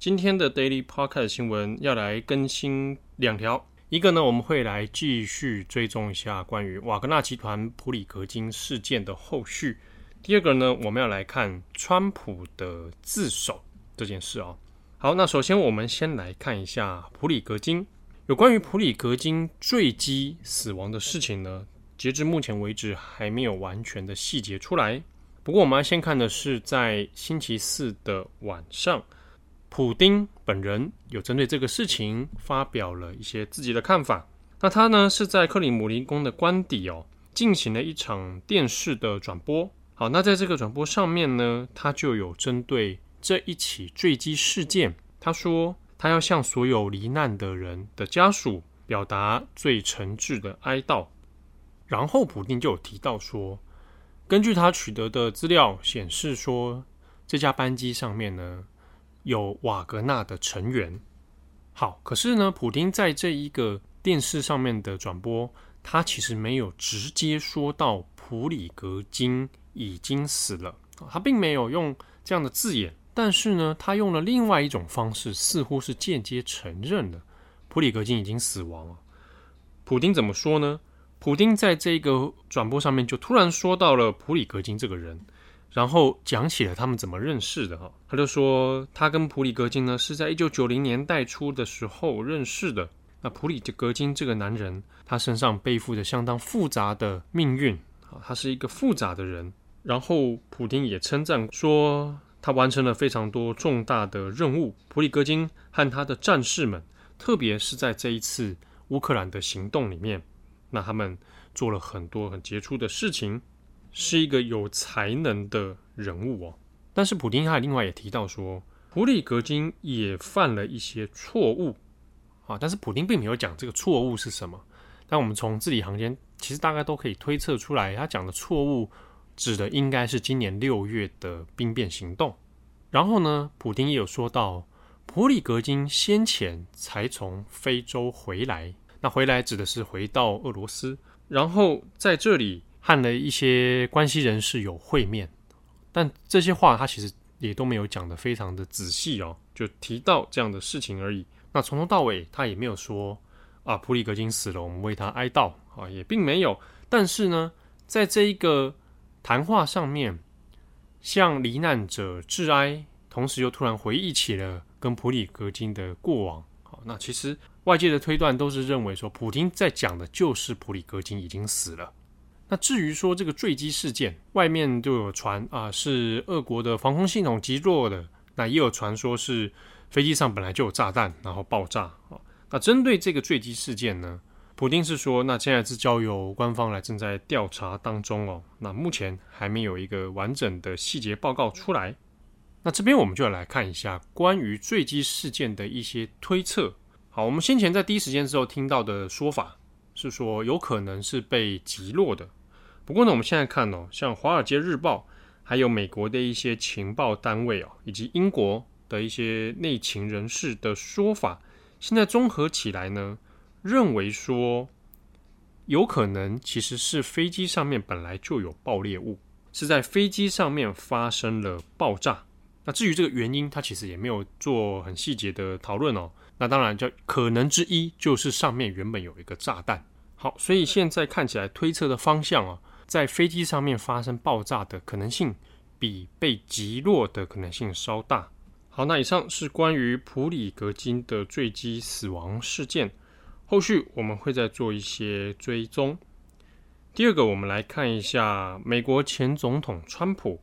今天的 Daily Podcast 新闻要来更新两条，一个呢，我们会来继续追踪一下关于瓦格纳集团普里格金事件的后续。第二个呢，我们要来看川普的自首这件事哦。好，那首先我们先来看一下普里格金，有关于普里格金坠机死亡的事情呢，截至目前为止还没有完全的细节出来。不过，我们要先看的是，在星期四的晚上，普丁本人有针对这个事情发表了一些自己的看法。那他呢是在克里姆林宫的官邸哦，进行了一场电视的转播。好，那在这个转播上面呢，他就有针对这一起坠机事件，他说他要向所有罹难的人的家属表达最诚挚的哀悼。然后，普丁就有提到说。根据他取得的资料显示说，这架班机上面呢有瓦格纳的成员。好，可是呢，普丁在这一个电视上面的转播，他其实没有直接说到普里格金已经死了，他并没有用这样的字眼。但是呢，他用了另外一种方式，似乎是间接承认了普里格金已经死亡了。普丁怎么说呢？普丁在这个转播上面就突然说到了普里格金这个人，然后讲起了他们怎么认识的哈。他就说他跟普里格金呢是在一九九零年代初的时候认识的。那普里格金这个男人，他身上背负着相当复杂的命运啊，他是一个复杂的人。然后普丁也称赞说他完成了非常多重大的任务。普里格金和他的战士们，特别是在这一次乌克兰的行动里面。那他们做了很多很杰出的事情，是一个有才能的人物哦。但是普丁他另外也提到说，普里格金也犯了一些错误啊。但是普丁并没有讲这个错误是什么。但我们从字里行间，其实大概都可以推测出来，他讲的错误指的应该是今年六月的兵变行动。然后呢，普丁也有说到，普里格金先前才从非洲回来。那回来指的是回到俄罗斯，然后在这里和了一些关系人士有会面，但这些话他其实也都没有讲得非常的仔细哦，就提到这样的事情而已。那从头到尾他也没有说啊，普里格金死了，我们为他哀悼啊，也并没有。但是呢，在这一个谈话上面，向罹难者致哀，同时又突然回忆起了跟普里格金的过往。好，那其实。外界的推断都是认为说，普丁在讲的就是普里格金已经死了。那至于说这个坠机事件，外面就有传啊，是俄国的防空系统击落的。那也有传说是飞机上本来就有炸弹，然后爆炸啊。那针对这个坠机事件呢，普丁是说，那现在是交由官方来正在调查当中哦。那目前还没有一个完整的细节报告出来。那这边我们就要来看一下关于坠机事件的一些推测。好，我们先前在第一时间之后听到的说法是说有可能是被击落的。不过呢，我们现在看哦，像《华尔街日报》还有美国的一些情报单位哦，以及英国的一些内情人士的说法，现在综合起来呢，认为说有可能其实是飞机上面本来就有爆裂物，是在飞机上面发生了爆炸。那至于这个原因，他其实也没有做很细节的讨论哦。那当然，就可能之一就是上面原本有一个炸弹。好，所以现在看起来推测的方向啊，在飞机上面发生爆炸的可能性比被击落的可能性稍大。好，那以上是关于普里格金的坠机死亡事件，后续我们会再做一些追踪。第二个，我们来看一下美国前总统川普。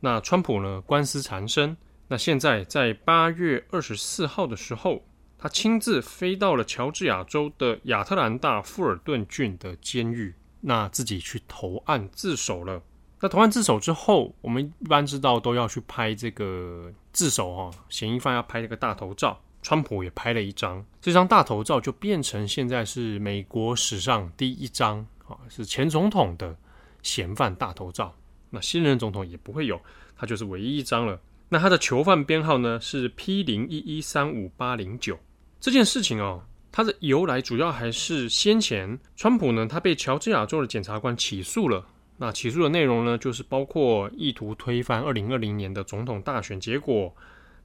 那川普呢，官司缠身。那现在在八月二十四号的时候。他亲自飞到了乔治亚州的亚特兰大富尔顿郡的监狱，那自己去投案自首了。那投案自首之后，我们一般知道都要去拍这个自首哈，嫌疑犯要拍这个大头照。川普也拍了一张，这张大头照就变成现在是美国史上第一张啊，是前总统的嫌犯大头照。那新任总统也不会有，他就是唯一一张了。那他的囚犯编号呢是 P 零一一三五八零九。这件事情哦，它的由来主要还是先前川普呢，他被乔治亚州的检察官起诉了。那起诉的内容呢，就是包括意图推翻二零二零年的总统大选结果。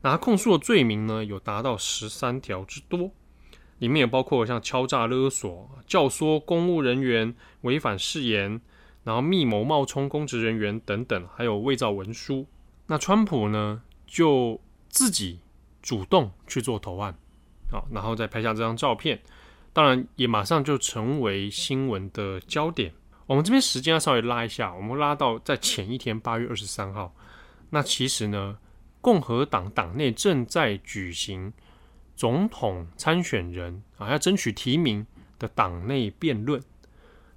那控诉的罪名呢，有达到十三条之多，里面也包括像敲诈勒索、教唆公务人员违反誓言，然后密谋冒充公职人员等等，还有伪造文书。那川普呢，就自己主动去做投案，啊，然后再拍下这张照片，当然也马上就成为新闻的焦点。我们这边时间要稍微拉一下，我们拉到在前一天八月二十三号，那其实呢。共和党党内正在举行总统参选人啊，要争取提名的党内辩论。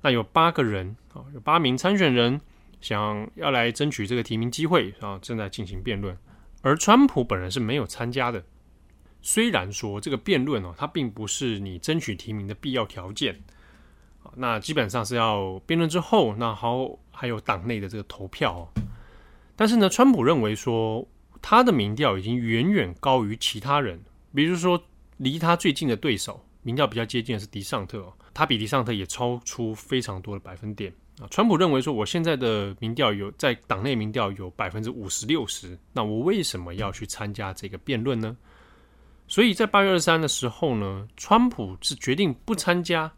那有八个人啊，有八名参选人想要来争取这个提名机会啊，正在进行辩论。而川普本人是没有参加的。虽然说这个辩论哦，它并不是你争取提名的必要条件。那基本上是要辩论之后，那好还有党内的这个投票。但是呢，川普认为说。他的民调已经远远高于其他人，比如说离他最近的对手，民调比较接近的是迪尚特，他比迪尚特也超出非常多的百分点啊。川普认为说，我现在的民调有在党内民调有百分之五十六十，那我为什么要去参加这个辩论呢？所以在八月二十三的时候呢，川普是决定不参加，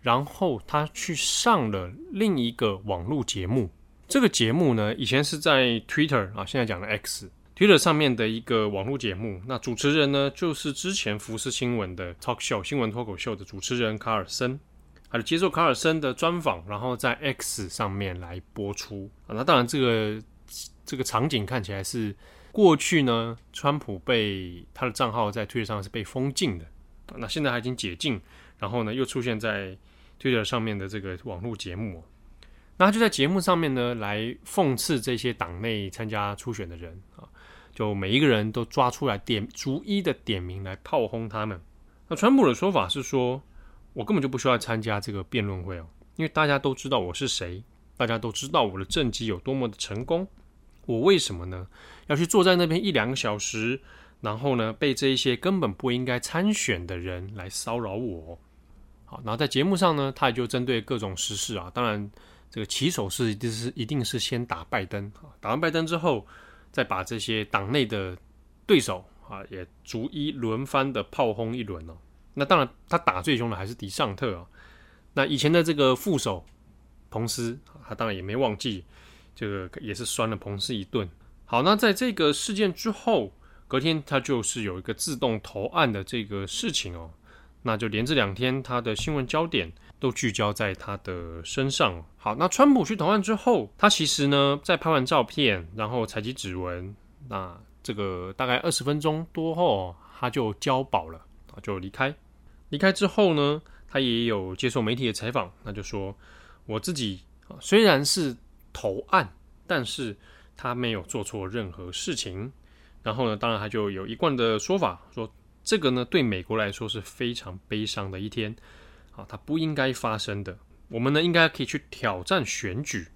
然后他去上了另一个网络节目。这个节目呢，以前是在 Twitter 啊，现在讲的 X。Twitter 上面的一个网络节目，那主持人呢，就是之前福斯新闻的 Talk Show 新闻脱口秀的主持人卡尔森，还接受卡尔森的专访，然后在 X 上面来播出啊。那当然，这个这个场景看起来是过去呢，川普被他的账号在 Twitter 上是被封禁的，那现在他已经解禁，然后呢，又出现在 Twitter 上面的这个网络节目。那他就在节目上面呢，来讽刺这些党内参加初选的人啊。就每一个人都抓出来点，逐一的点名来炮轰他们。那川普的说法是说，我根本就不需要参加这个辩论会哦，因为大家都知道我是谁，大家都知道我的政绩有多么的成功。我为什么呢？要去坐在那边一两个小时，然后呢，被这一些根本不应该参选的人来骚扰我？好，然后在节目上呢，他也就针对各种时事啊，当然这个起手式一定是一定是先打拜登啊，打完拜登之后。再把这些党内的对手啊，也逐一轮番的炮轰一轮哦。那当然，他打最凶的还是迪尚特啊。那以前的这个副手彭斯，他当然也没忘记，这个也是酸了彭斯一顿。好，那在这个事件之后，隔天他就是有一个自动投案的这个事情哦。那就连着两天，他的新闻焦点。都聚焦在他的身上。好，那川普去投案之后，他其实呢，在拍完照片，然后采集指纹，那这个大概二十分钟多后，他就交保了，就离开。离开之后呢，他也有接受媒体的采访，那就说我自己虽然是投案，但是他没有做错任何事情。然后呢，当然他就有一贯的说法，说这个呢，对美国来说是非常悲伤的一天。啊，它不应该发生的。我们呢，应该可以去挑战选举。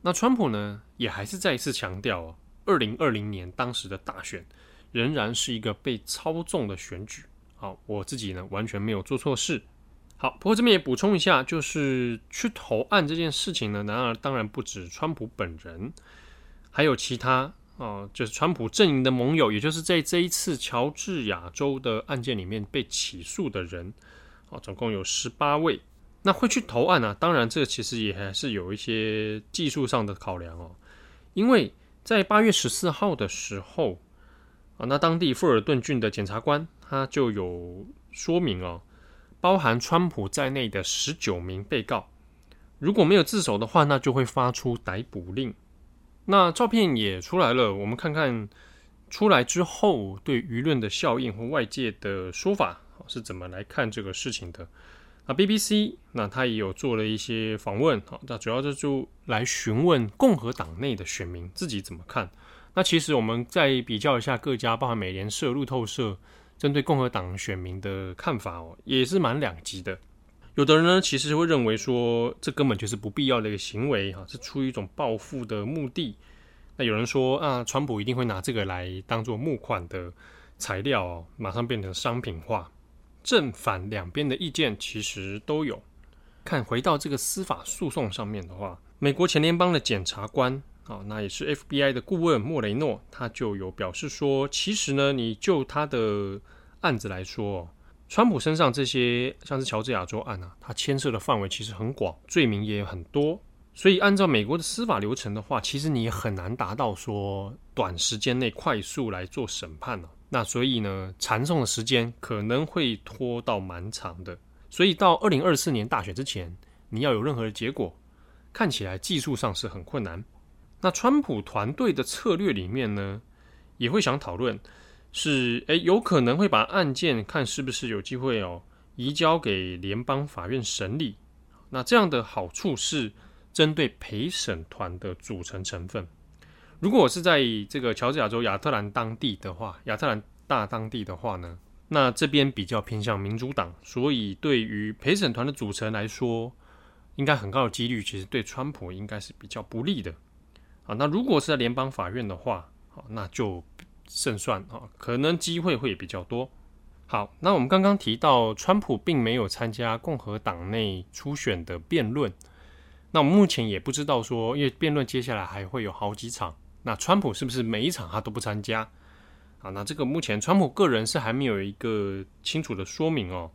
那川普呢，也还是再一次强调哦，二零二零年当时的大选仍然是一个被操纵的选举。好，我自己呢，完全没有做错事。好，不过这边也补充一下，就是去投案这件事情呢，然而当然不止川普本人，还有其他啊，就是川普阵营的盟友，也就是在这一次乔治亚州的案件里面被起诉的人。啊，总共有十八位，那会去投案呢、啊？当然，这其实也还是有一些技术上的考量哦。因为在八月十四号的时候啊，那当地富尔顿郡的检察官他就有说明哦，包含川普在内的十九名被告，如果没有自首的话，那就会发出逮捕令。那照片也出来了，我们看看出来之后对舆论的效应和外界的说法。是怎么来看这个事情的？那 BBC 那他也有做了一些访问，好，那主要就就来询问共和党内的选民自己怎么看。那其实我们再比较一下各家，包含美联社、路透社针对共和党选民的看法哦，也是蛮两极的。有的人呢，其实会认为说，这根本就是不必要的一个行为哈，是出于一种报复的目的。那有人说啊，川普一定会拿这个来当做募款的材料哦，马上变成商品化。正反两边的意见其实都有。看回到这个司法诉讼上面的话，美国前联邦的检察官好，那也是 FBI 的顾问莫雷诺，他就有表示说，其实呢，你就他的案子来说。川普身上这些像是乔治亚州案啊，它牵涉的范围其实很广，罪名也很多，所以按照美国的司法流程的话，其实你也很难达到说短时间内快速来做审判了啊。那所以呢，缠讼的时间可能会拖到蛮长的。所以到二零二四年大选之前，你要有任何的结果，看起来技术上是很困难。那川普团队的策略里面呢，也会想讨论。是，诶，有可能会把案件看是不是有机会哦，移交给联邦法院审理。那这样的好处是针对陪审团的组成成分。如果我是在这个乔治亚州亚特兰当地的话，亚特兰大当地的话呢，那这边比较偏向民主党，所以对于陪审团的组成来说，应该很高的几率，其实对川普应该是比较不利的。啊，那如果是在联邦法院的话，好，那就。胜算啊，可能机会会比较多。好，那我们刚刚提到，川普并没有参加共和党内初选的辩论。那我们目前也不知道说，因为辩论接下来还会有好几场，那川普是不是每一场他都不参加？啊，那这个目前川普个人是还没有一个清楚的说明哦。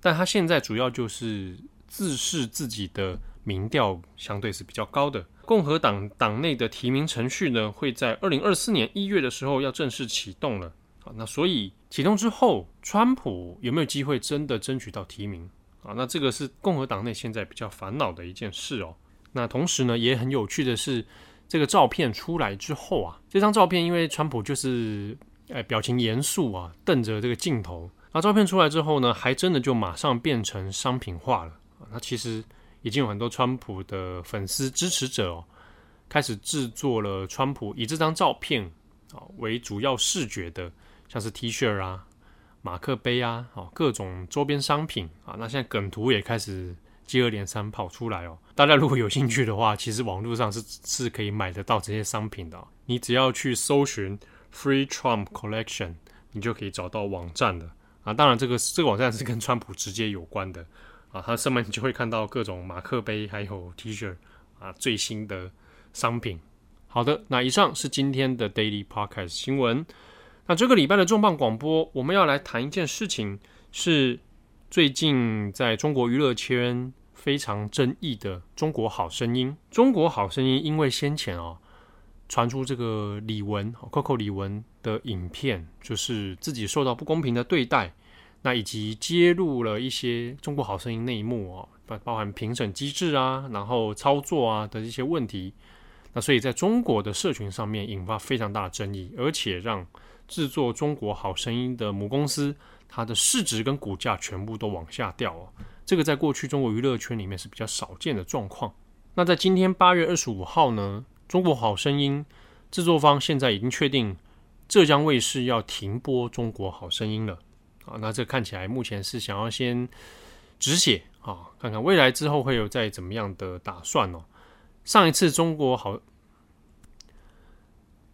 但他现在主要就是自视自己的民调相对是比较高的。共和党党内的提名程序呢，会在二零二四年一月的时候要正式启动了。啊，那所以启动之后，川普有没有机会真的争取到提名？啊，那这个是共和党内现在比较烦恼的一件事哦。那同时呢，也很有趣的是，这个照片出来之后啊，这张照片因为川普就是哎表情严肃啊，瞪着这个镜头。那照片出来之后呢，还真的就马上变成商品化了。啊，那其实。已经有很多川普的粉丝支持者哦，开始制作了川普以这张照片啊为主要视觉的，像是 T 恤啊、马克杯啊、哦各种周边商品啊。那现在梗图也开始接二连三跑出来哦。大家如果有兴趣的话，其实网络上是是可以买得到这些商品的。你只要去搜寻 Free Trump Collection，你就可以找到网站的啊。当然，这个这个网站是跟川普直接有关的。啊，它上面你就会看到各种马克杯，还有 T 恤啊，最新的商品。好的，那以上是今天的 Daily Podcast 新闻。那这个礼拜的重磅广播，我们要来谈一件事情，是最近在中国娱乐圈非常争议的《中国好声音》。《中国好声音》因为先前啊传出这个李玟 Coco 李玟的影片，就是自己受到不公平的对待。那以及揭露了一些中国好声音内幕哦，包包含评审机制啊，然后操作啊的一些问题。那所以在中国的社群上面引发非常大的争议，而且让制作中国好声音的母公司它的市值跟股价全部都往下掉哦。这个在过去中国娱乐圈里面是比较少见的状况。那在今天八月二十五号呢，中国好声音制作方现在已经确定浙江卫视要停播中国好声音了。啊，那这看起来目前是想要先止血啊，看看未来之后会有再怎么样的打算哦。上一次中国好，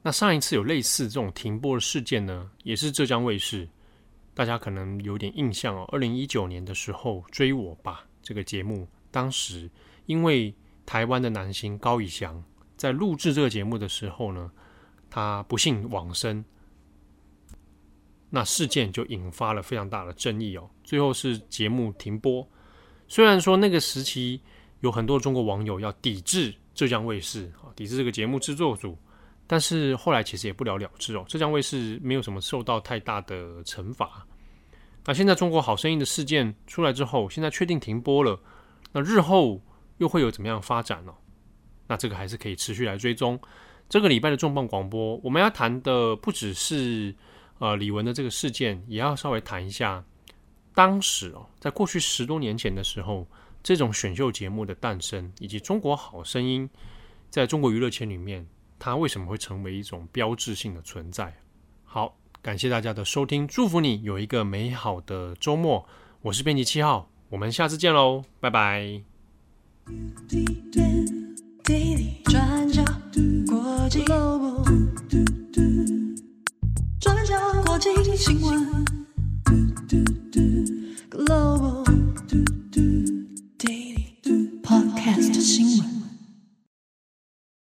那上一次有类似这种停播的事件呢，也是浙江卫视，大家可能有点印象哦。二零一九年的时候，《追我吧》这个节目，当时因为台湾的男星高以翔在录制这个节目的时候呢，他不幸往生。那事件就引发了非常大的争议哦，最后是节目停播。虽然说那个时期有很多中国网友要抵制浙江卫视啊，抵制这个节目制作组，但是后来其实也不了了之哦。浙江卫视没有什么受到太大的惩罚。那现在中国好声音的事件出来之后，现在确定停播了，那日后又会有怎么样发展呢？那这个还是可以持续来追踪。这个礼拜的重磅广播，我们要谈的不只是。呃，李玟的这个事件也要稍微谈一下。当时哦，在过去十多年前的时候，这种选秀节目的诞生，以及《中国好声音》在中国娱乐圈里面，它为什么会成为一种标志性的存在？好，感谢大家的收听，祝福你有一个美好的周末。我是编辑七号，我们下次见喽，拜拜。转角国际 Global，转角新闻。